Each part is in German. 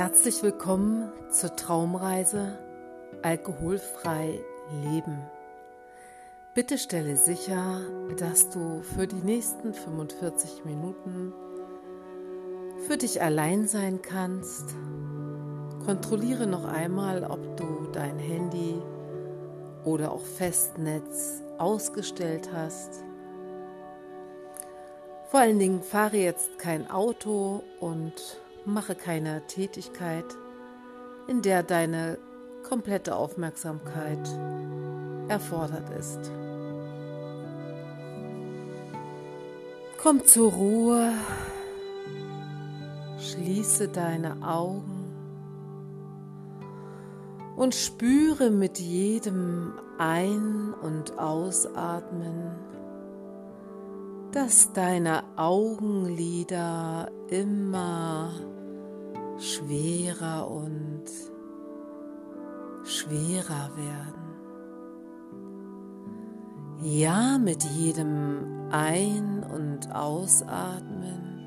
Herzlich willkommen zur Traumreise Alkoholfrei Leben. Bitte stelle sicher, dass du für die nächsten 45 Minuten für dich allein sein kannst. Kontrolliere noch einmal, ob du dein Handy oder auch Festnetz ausgestellt hast. Vor allen Dingen fahre jetzt kein Auto und mache keine Tätigkeit, in der deine komplette Aufmerksamkeit erfordert ist. Komm zur Ruhe, schließe deine Augen und spüre mit jedem Ein- und Ausatmen, dass deine Augenlider immer schwerer und schwerer werden. Ja, mit jedem Ein- und Ausatmen,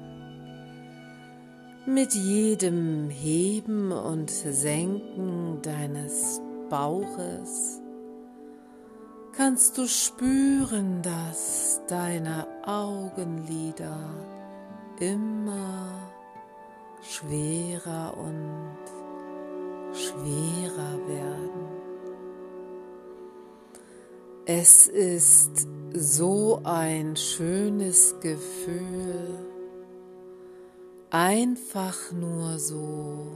mit jedem Heben und Senken deines Bauches kannst du spüren, dass deine Augenlider immer schwerer und schwerer werden. Es ist so ein schönes Gefühl, einfach nur so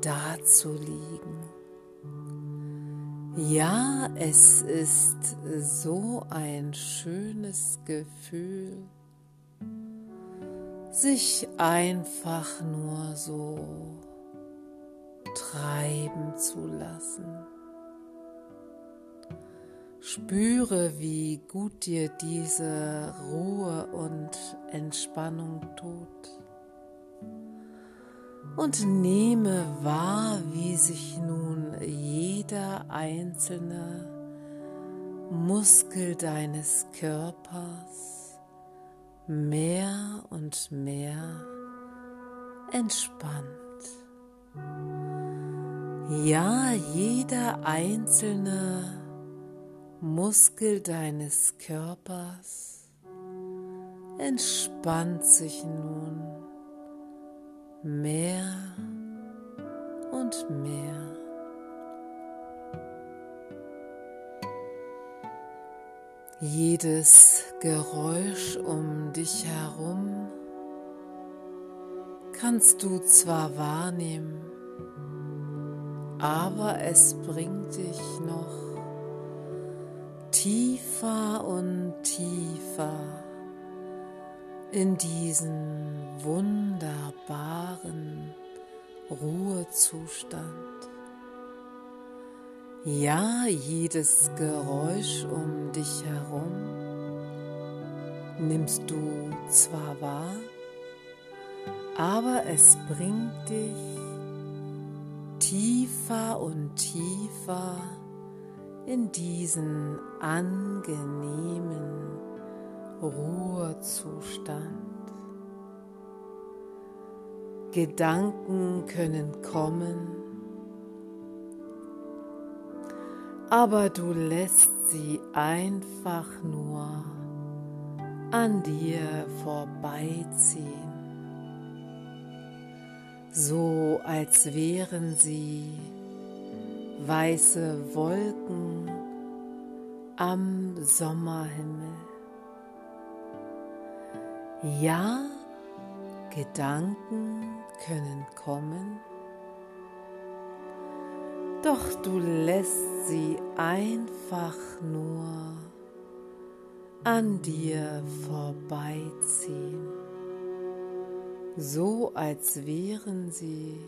da zu liegen. Ja, es ist so ein schönes Gefühl, sich einfach nur so treiben zu lassen. Spüre, wie gut dir diese Ruhe und Entspannung tut. Und nehme wahr, wie sich nun jeder einzelne Muskel deines Körpers mehr und mehr entspannt. Ja, jeder einzelne Muskel deines Körpers entspannt sich nun mehr und mehr. Jedes Geräusch um dich herum kannst du zwar wahrnehmen, aber es bringt dich noch tiefer und tiefer in diesen wunderbaren Ruhezustand. Ja, jedes Geräusch um dich herum nimmst du zwar wahr, aber es bringt dich tiefer und tiefer in diesen angenehmen Ruhezustand. Gedanken können kommen, aber du lässt sie einfach nur an dir vorbeiziehen, so als wären sie weiße Wolken am Sommerhimmel. Ja, Gedanken können kommen, doch du lässt sie einfach nur an dir vorbeiziehen, so als wären sie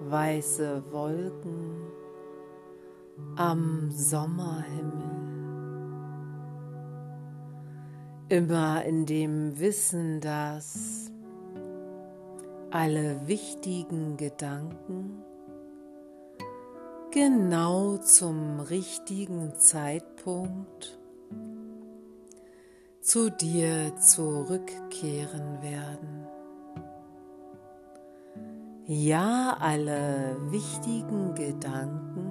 weiße Wolken am Sommerhimmel. Immer in dem Wissen, dass alle wichtigen Gedanken genau zum richtigen Zeitpunkt zu dir zurückkehren werden. Ja, alle wichtigen Gedanken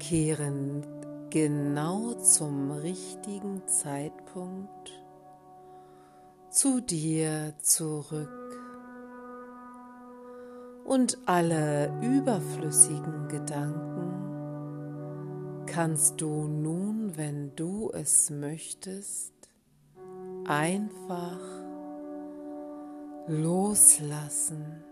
kehren genau zum richtigen Zeitpunkt zu dir zurück. Und alle überflüssigen Gedanken kannst du nun, wenn du es möchtest, einfach loslassen.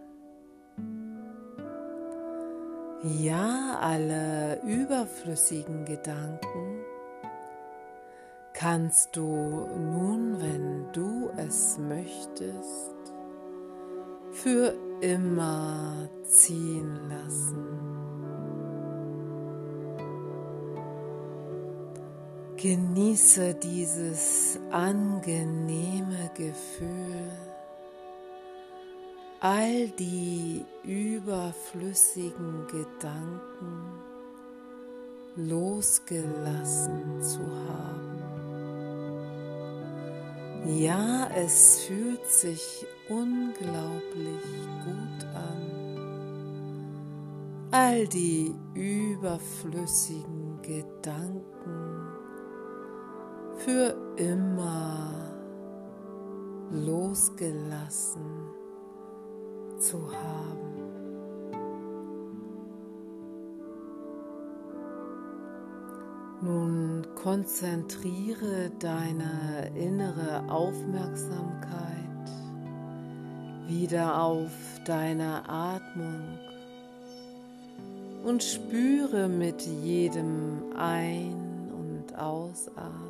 Ja, alle überflüssigen Gedanken kannst du nun, wenn du es möchtest, für immer ziehen lassen. Genieße dieses angenehme Gefühl all die überflüssigen Gedanken losgelassen zu haben. Ja, es fühlt sich unglaublich gut an, all die überflüssigen Gedanken für immer losgelassen zu haben. Nun konzentriere deine innere Aufmerksamkeit wieder auf deine Atmung und spüre mit jedem Ein- und Ausatmen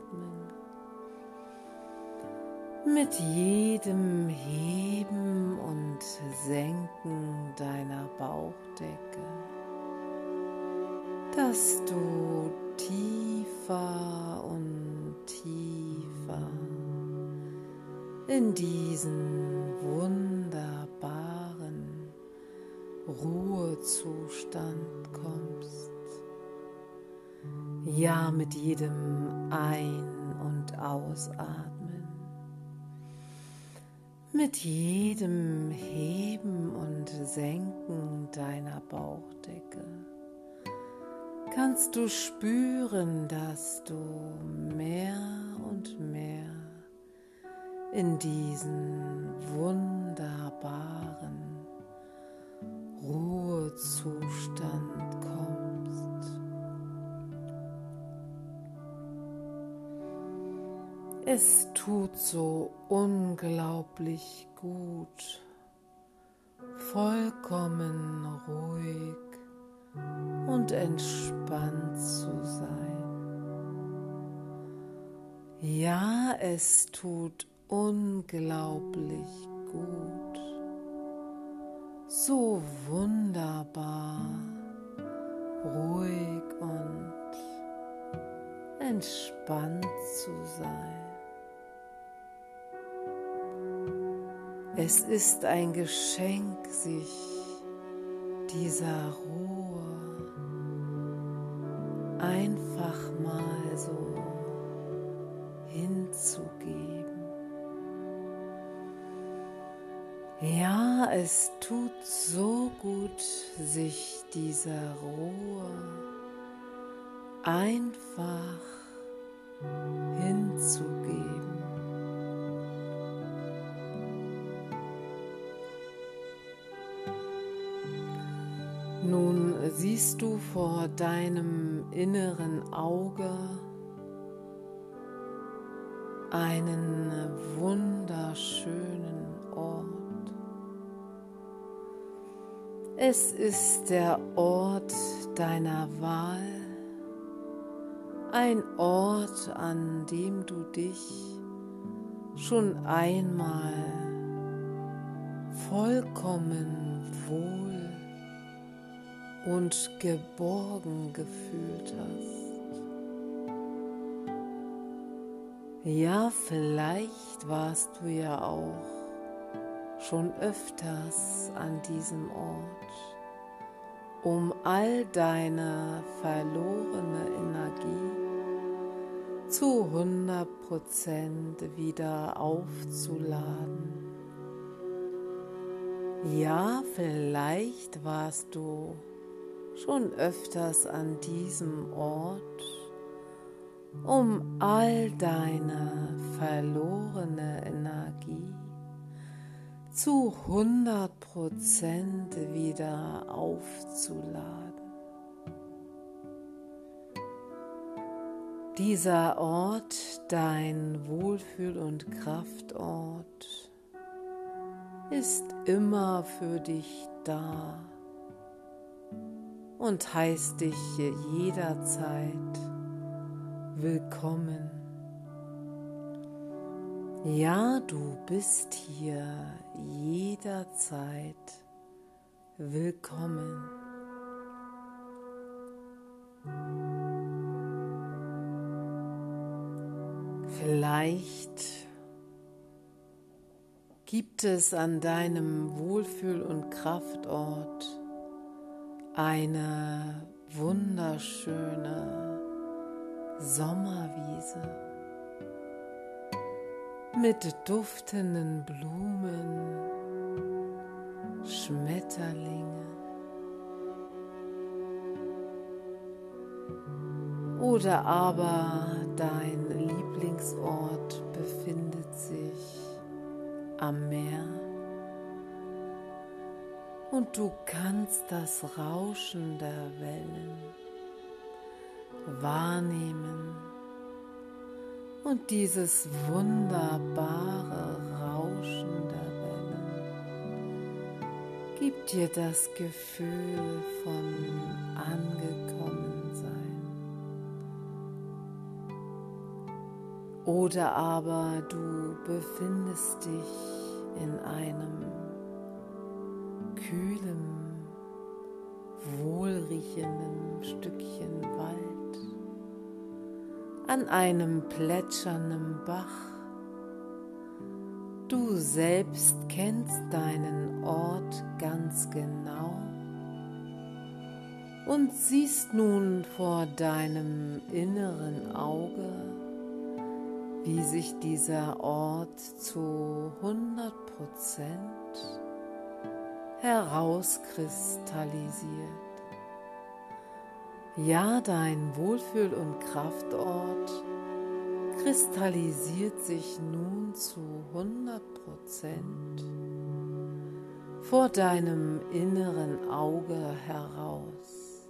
mit jedem Heben und Senken deiner Bauchdecke, dass du tiefer und tiefer in diesen wunderbaren Ruhezustand kommst. Ja, mit jedem Ein- und Ausatmen mit jedem Heben und Senken deiner Bauchdecke kannst du spüren, dass du mehr und mehr in diesen wunderbaren Ruhezustand kommst. Es tut so unglaublich gut, vollkommen ruhig und entspannt zu sein. Ja, es tut unglaublich gut, so wunderbar ruhig und entspannt zu sein. Es ist ein Geschenk, sich dieser Ruhe es tut so gut, sich dieser Ruhe einfach hinzugeben. Nun siehst du vor deinem inneren Auge einen wunderschönen Es ist der Ort deiner Wahl, ein Ort, an dem du dich schon einmal vollkommen wohl und geborgen gefühlt hast. Ja, vielleicht warst du ja auch schon öfters an diesem Ort, um all deine verlorene Energie zu 100% wieder aufzuladen. Ja, vielleicht warst du schon öfters an diesem Ort, um all deine verlorene Energie zu 100% wieder aufzuladen. Dieser Ort, dein Wohlfühl- und Kraftort, ist immer für dich da und heißt dich jederzeit willkommen. Ja, du bist hier jederzeit willkommen. Vielleicht gibt es an deinem Wohlfühl- und Kraftort eine wunderschöne Sommerwiese mit duftenden Blumen, Schmetterlinge. Oder aber dein Lieblingsort befindet sich am Meer. Und du kannst das Rauschen der Wellen wahrnehmen und dieses wunderbare Rauschen der Wellen gibt dir das Gefühl von Angekommensein. Oder aber du befindest dich in einem kühlen, wohlriechenden Stückchen Wald, an einem plätschernden Bach. Du selbst kennst deinen Ort ganz genau und siehst nun vor deinem inneren Auge, wie sich dieser Ort zu 100 Prozent herauskristallisiert. Ja, dein Wohlfühl- und Kraftort kristallisiert sich nun zu 100 Prozent vor deinem inneren Auge heraus.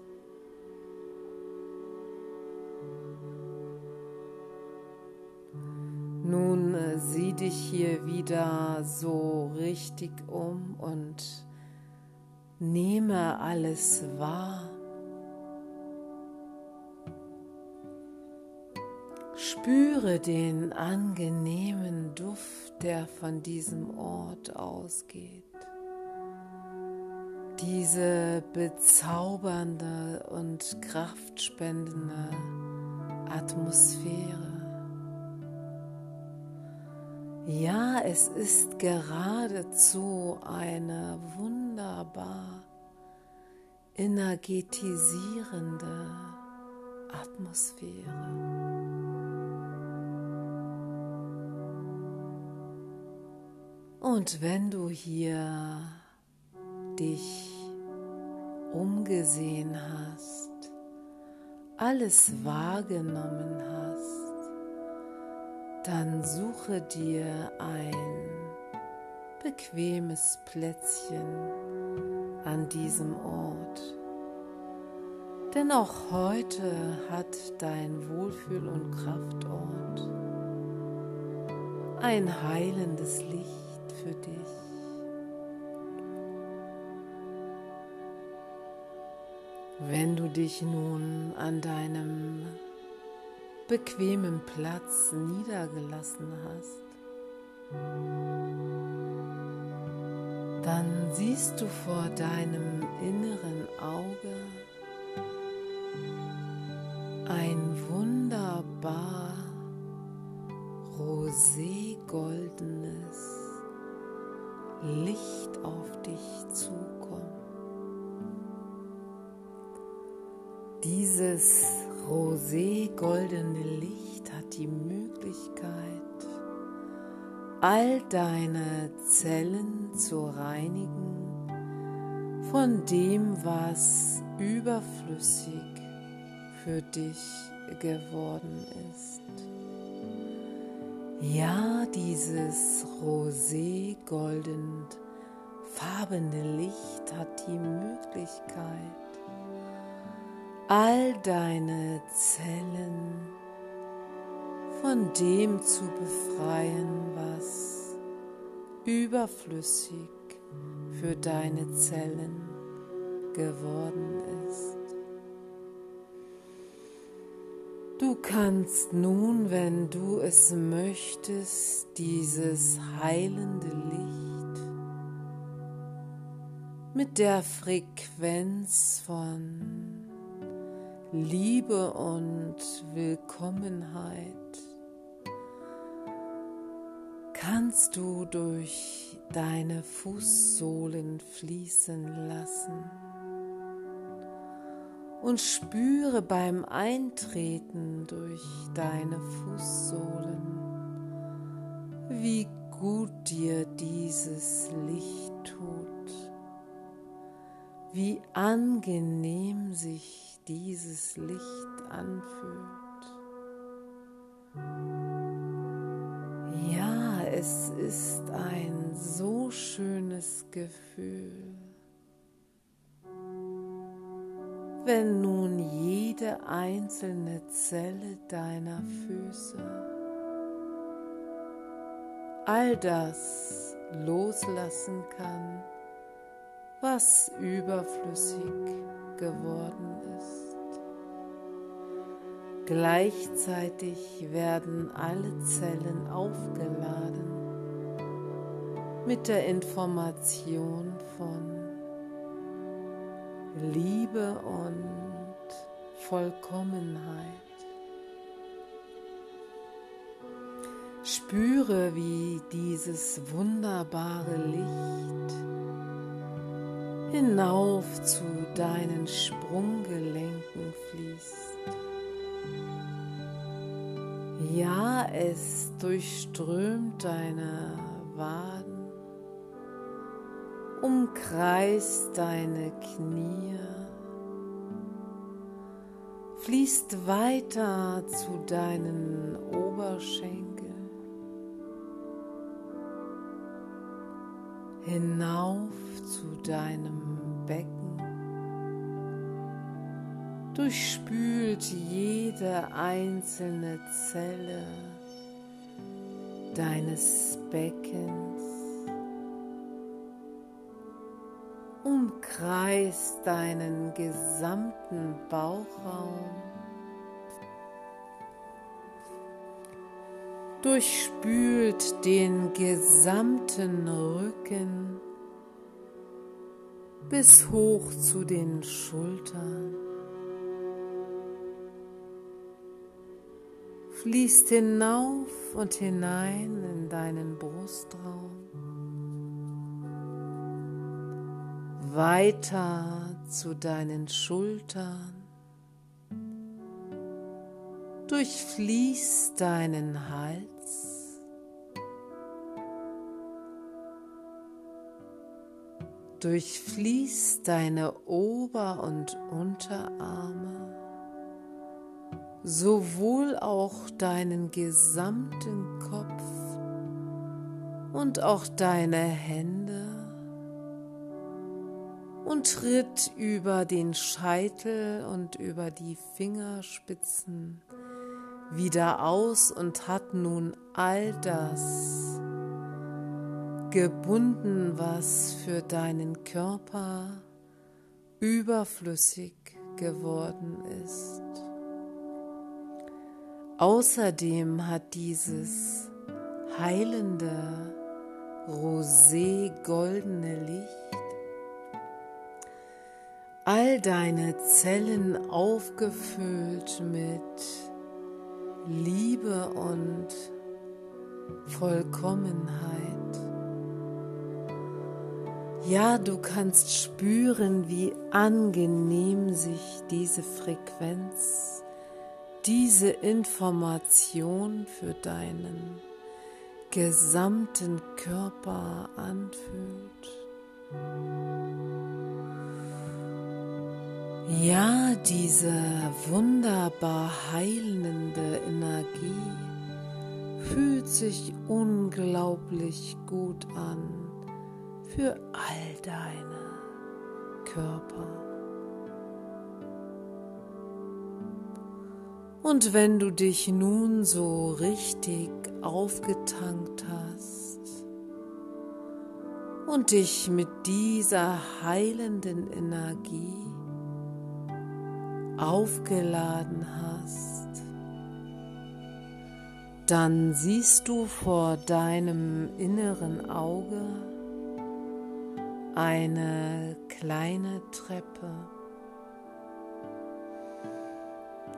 Nun äh, sieh dich hier wieder so richtig um und Nehme alles wahr. Spüre den angenehmen Duft, der von diesem Ort ausgeht. Diese bezaubernde und kraftspendende Atmosphäre. Ja, es ist geradezu eine wunderbar energetisierende Atmosphäre. Und wenn du hier dich umgesehen hast, alles wahrgenommen hast, dann suche dir ein bequemes Plätzchen an diesem Ort. Denn auch heute hat dein Wohlfühl- und Kraftort ein heilendes Licht für dich. Wenn du dich nun an deinem bequemen Platz niedergelassen hast, dann siehst du vor deinem inneren Auge ein wunderbar roségoldenes Licht auf dich zukommen. Dieses roségoldene Licht hat die Möglichkeit, all deine Zellen zu reinigen von dem, was überflüssig für dich geworden ist. Ja, dieses rosé golden farbene Licht hat die Möglichkeit, all deine Zellen von dem zu befreien, was überflüssig für deine Zellen geworden Du kannst nun, wenn du es möchtest, dieses heilende Licht mit der Frequenz von Liebe und Willkommenheit kannst du durch deine Fußsohlen fließen lassen und spüre beim Eintreten durch deine Fußsohlen, wie gut dir dieses Licht tut, wie angenehm sich dieses Licht anfühlt. Ja, es ist ein so schönes Gefühl. Wenn nun jede einzelne Zelle deiner Füße all das loslassen kann, was überflüssig geworden ist. Gleichzeitig werden alle Zellen aufgeladen mit der Information von Liebe und Vollkommenheit. Spüre, wie dieses wunderbare Licht hinauf zu deinen Sprunggelenken fließt. Ja, es durchströmt deine Waden umkreist deine Knie, fließt weiter zu deinen Oberschenkeln, hinauf zu deinem Becken, durchspült jede einzelne Zelle deines Beckens Umkreist deinen gesamten Bauchraum. Durchspült den gesamten Rücken bis hoch zu den Schultern. Fließt hinauf und hinein in deinen Brustraum. Weiter zu deinen Schultern, durchfließt deinen Hals, durchfließt deine Ober- und Unterarme, sowohl auch deinen gesamten Kopf und auch deine Hände und tritt über den Scheitel und über die Fingerspitzen wieder aus und hat nun all das gebunden, was für deinen Körper überflüssig geworden ist. Außerdem hat dieses heilende, rosé-goldene Licht all deine Zellen aufgefüllt mit Liebe und Vollkommenheit. Ja, du kannst spüren, wie angenehm sich diese Frequenz, diese Information für deinen gesamten Körper anfühlt. Ja, diese wunderbar heilende Energie fühlt sich unglaublich gut an für all deine Körper. Und wenn du dich nun so richtig aufgetankt hast und dich mit dieser heilenden Energie aufgeladen hast, dann siehst du vor deinem inneren Auge eine kleine Treppe.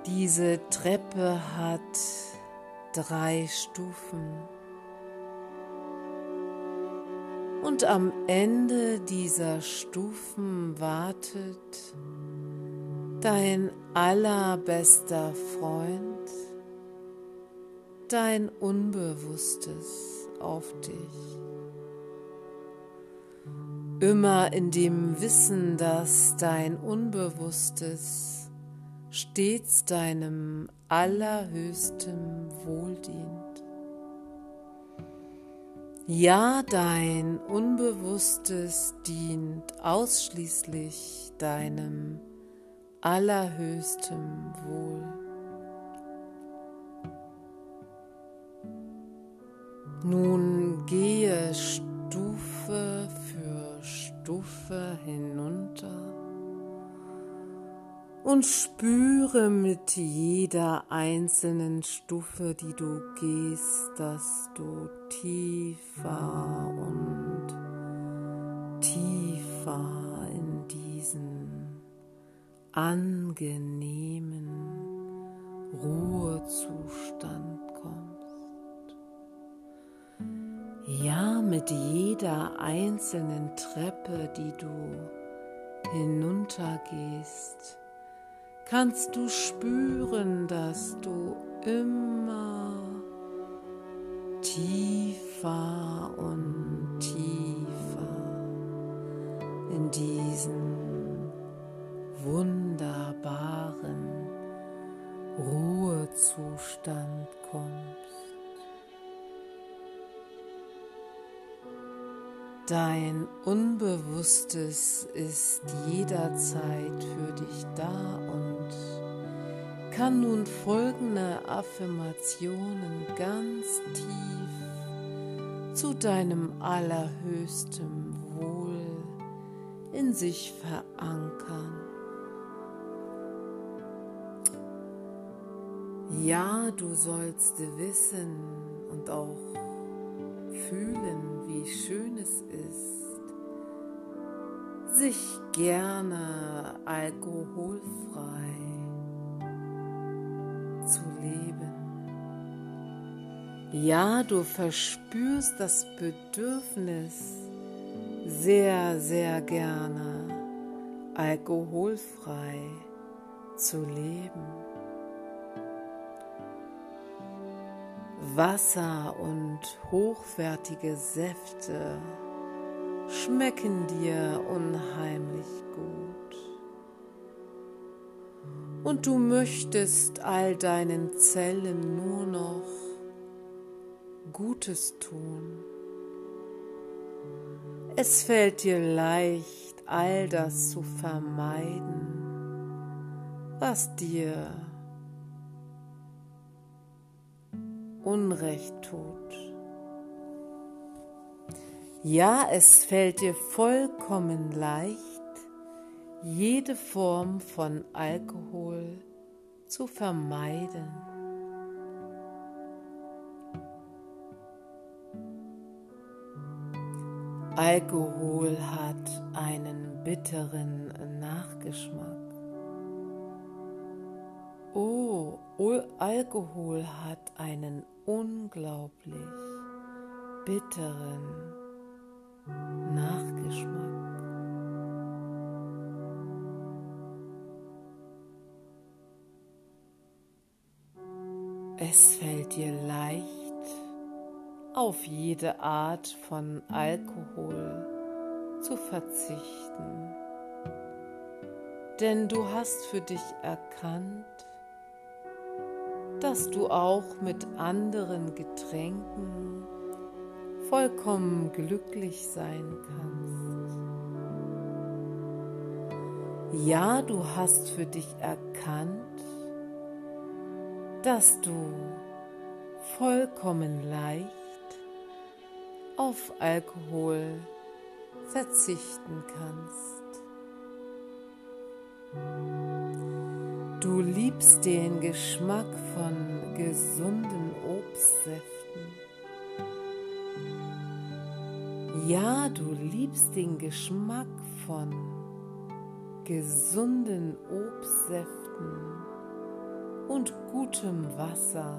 Diese Treppe hat drei Stufen. Und am Ende dieser Stufen wartet dein allerbester Freund, dein Unbewusstes auf dich. Immer in dem Wissen, dass dein Unbewusstes stets deinem allerhöchsten Wohl dient. Ja, dein Unbewusstes dient ausschließlich deinem allerhöchstem Wohl. Nun gehe Stufe für Stufe hinunter und spüre mit jeder einzelnen Stufe, die du gehst, dass du tiefer und angenehmen Ruhezustand kommst. Ja, mit jeder einzelnen Treppe, die du hinuntergehst, kannst du spüren, dass du immer tiefer und tiefer in diesen wunderbaren Ruhezustand kommst. Dein Unbewusstes ist jederzeit für dich da und kann nun folgende Affirmationen ganz tief zu deinem allerhöchsten Wohl in sich verankern. Ja, du sollst wissen und auch fühlen, wie schön es ist, sich gerne alkoholfrei zu leben. Ja, du verspürst das Bedürfnis sehr, sehr gerne alkoholfrei zu leben. Wasser und hochwertige Säfte schmecken dir unheimlich gut. Und du möchtest all deinen Zellen nur noch Gutes tun. Es fällt dir leicht, all das zu vermeiden, was dir Unrecht tut. Ja, es fällt dir vollkommen leicht, jede Form von Alkohol zu vermeiden. Alkohol hat einen bitteren Nachgeschmack. Oh, Alkohol hat einen unglaublich bitteren Nachgeschmack. Es fällt dir leicht, auf jede Art von Alkohol zu verzichten. denn du hast für dich erkannt, dass du auch mit anderen Getränken vollkommen glücklich sein kannst. Ja, du hast für dich erkannt, dass du vollkommen leicht auf Alkohol verzichten kannst. Du liebst den Geschmack von gesunden Obstsäften. Ja, du liebst den Geschmack von gesunden Obstsäften und gutem Wasser.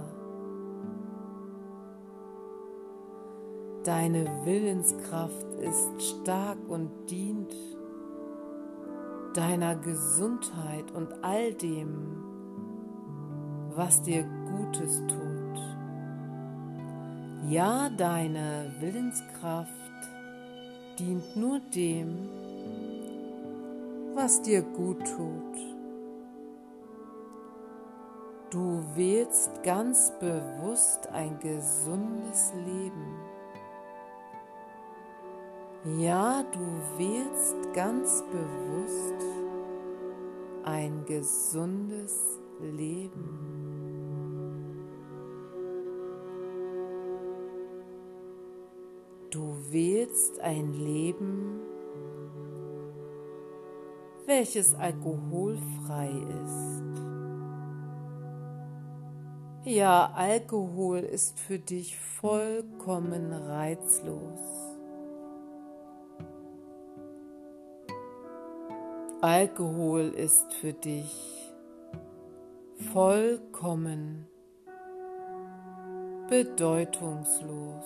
Deine Willenskraft ist stark und dient deiner Gesundheit und all dem, was dir Gutes tut. Ja, deine Willenskraft dient nur dem, was dir gut tut. Du wählst ganz bewusst ein gesundes Leben. Ja, du wählst ganz bewusst ein gesundes Leben. Du wählst ein Leben, welches alkoholfrei ist. Ja, Alkohol ist für dich vollkommen reizlos. Alkohol ist für dich vollkommen bedeutungslos.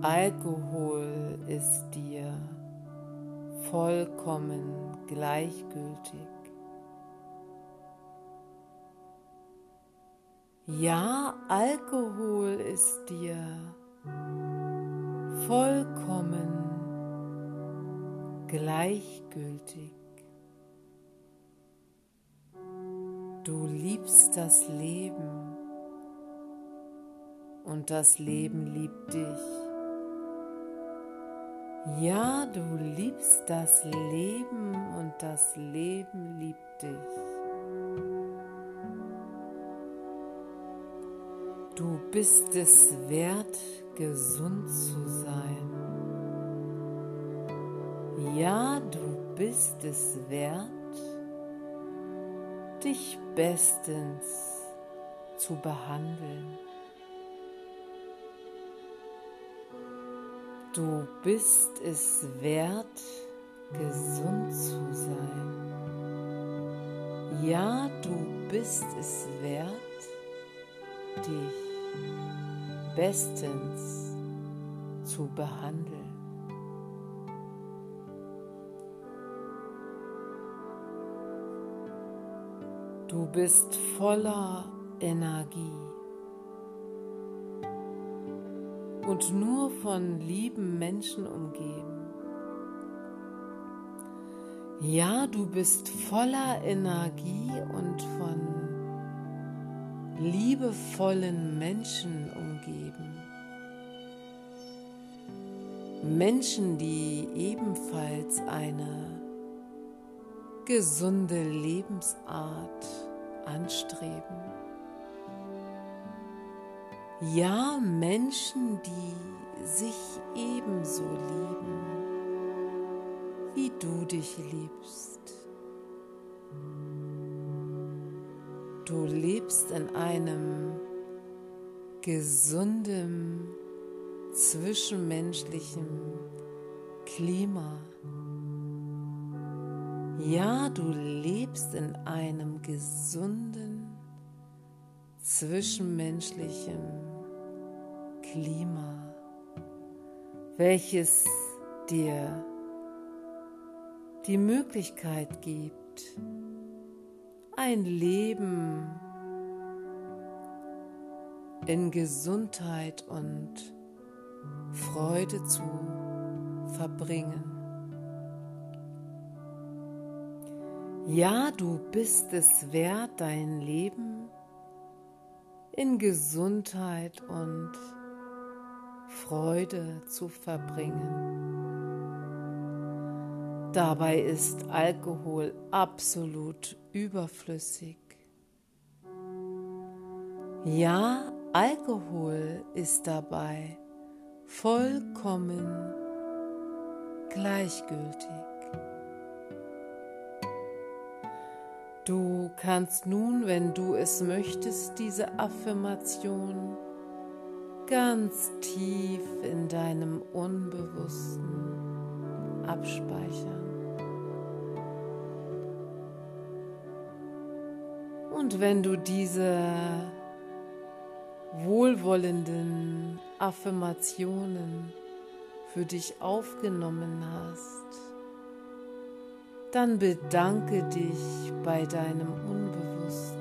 Alkohol ist dir vollkommen gleichgültig. Ja, Alkohol ist dir vollkommen gleichgültig. Du liebst das Leben und das Leben liebt dich. Ja, du liebst das Leben und das Leben liebt dich. Du bist es wert, gesund zu sein. Ja, du bist es wert, dich bestens zu behandeln. Du bist es wert, gesund zu sein. Ja, du bist es wert, dich bestens zu behandeln. Du bist voller Energie und nur von lieben Menschen umgeben. Ja, du bist voller Energie und von liebevollen Menschen umgeben. Menschen, die ebenfalls eine gesunde Lebensart anstreben. Ja, Menschen, die sich ebenso lieben, wie du dich liebst. Du lebst in einem gesunden, zwischenmenschlichen Klima. Ja, du lebst in einem gesunden, zwischenmenschlichen Klima, welches dir die Möglichkeit gibt, ein Leben in Gesundheit und Freude zu verbringen. Ja, du bist es wert, dein Leben in Gesundheit und Freude zu verbringen. Dabei ist Alkohol absolut überflüssig. Ja, Alkohol ist dabei vollkommen gleichgültig. Du kannst nun, wenn du es möchtest, diese Affirmation ganz tief in deinem Unbewussten abspeichern. Und wenn du diese wohlwollenden Affirmationen für dich aufgenommen hast, dann bedanke dich bei deinem Unbewussten.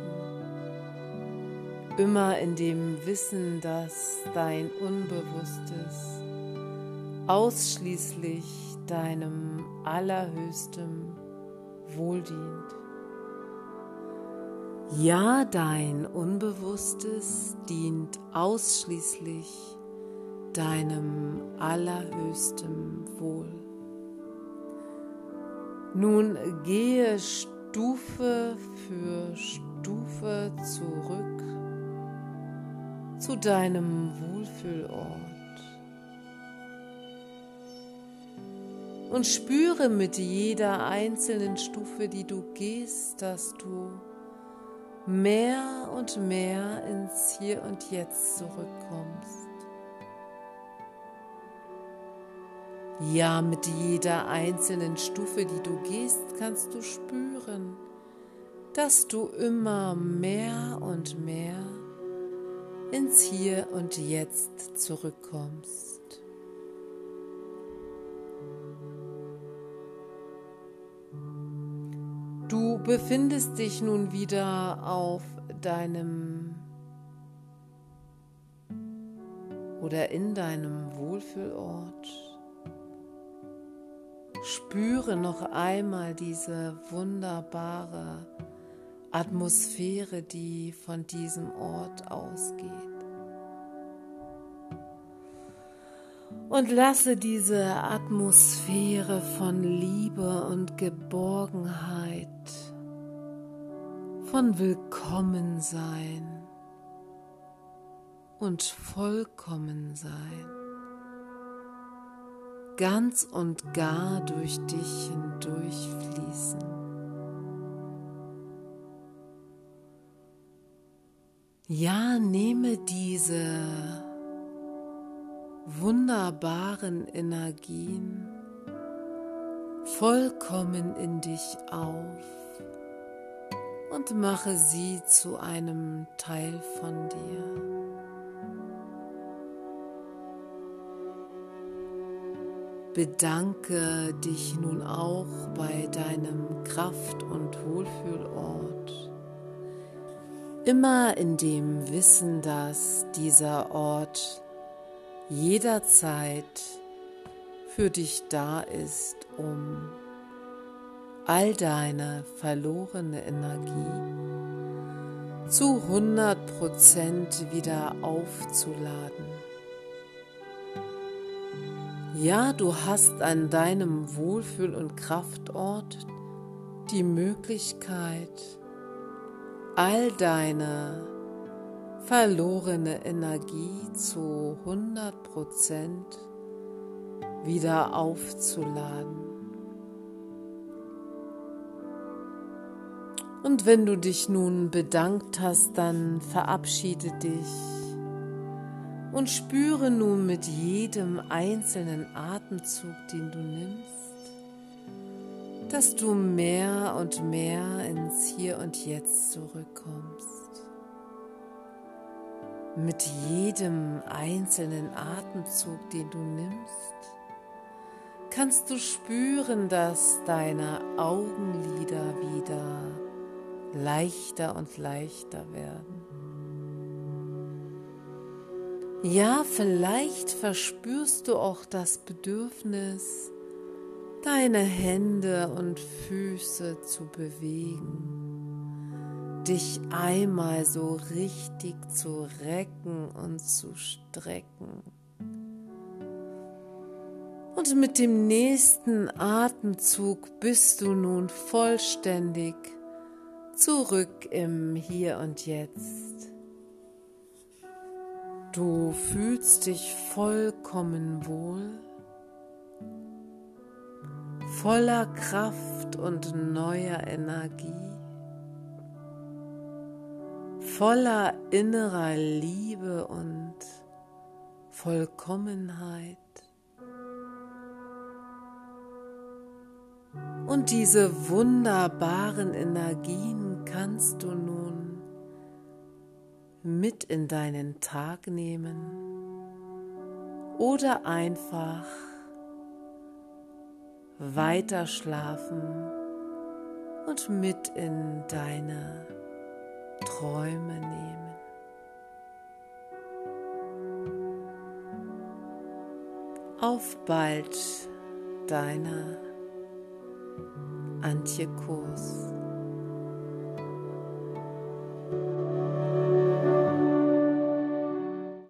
Immer in dem Wissen, dass dein Unbewusstes ausschließlich deinem allerhöchstem Wohl dient. Ja, dein Unbewusstes dient ausschließlich deinem allerhöchstem Wohl. Nun gehe Stufe für Stufe zurück zu deinem Wohlfühlort und spüre mit jeder einzelnen Stufe, die du gehst, dass du mehr und mehr ins Hier und Jetzt zurückkommst. Ja, mit jeder einzelnen Stufe, die du gehst, kannst du spüren, dass du immer mehr und mehr ins Hier und Jetzt zurückkommst. Du befindest dich nun wieder auf deinem oder in deinem Wohlfühlort. Spüre noch einmal diese wunderbare Atmosphäre, die von diesem Ort ausgeht. Und lasse diese Atmosphäre von Liebe und Geborgenheit, von Willkommensein und Vollkommensein ganz und gar durch dich hindurch fließen. Ja, nehme diese wunderbaren Energien vollkommen in dich auf und mache sie zu einem Teil von dir. Bedanke dich nun auch bei deinem Kraft- und Wohlfühlort. Immer in dem Wissen, dass dieser Ort jederzeit für dich da ist, um all deine verlorene Energie zu 100% wieder aufzuladen. Ja, du hast an deinem Wohlfühl- und Kraftort die Möglichkeit, all deine verlorene Energie zu 100% wieder aufzuladen. Und wenn du dich nun bedankt hast, dann verabschiede dich und spüre nun mit jedem einzelnen Atemzug, den du nimmst, dass du mehr und mehr ins Hier und Jetzt zurückkommst mit jedem einzelnen Atemzug, den du nimmst, kannst du spüren, dass deine Augenlider wieder leichter und leichter werden. Ja, vielleicht verspürst du auch das Bedürfnis, deine Hände und Füße zu bewegen, dich einmal so richtig zu recken und zu strecken. Und mit dem nächsten Atemzug bist du nun vollständig zurück im Hier und Jetzt. Du fühlst dich vollkommen wohl, voller Kraft und neuer Energie, voller innerer Liebe und Vollkommenheit. Und diese wunderbaren Energien kannst du nun mit in deinen Tag nehmen oder einfach weiter schlafen und mit in deine Träume nehmen. Auf bald, deiner Antje Kurs.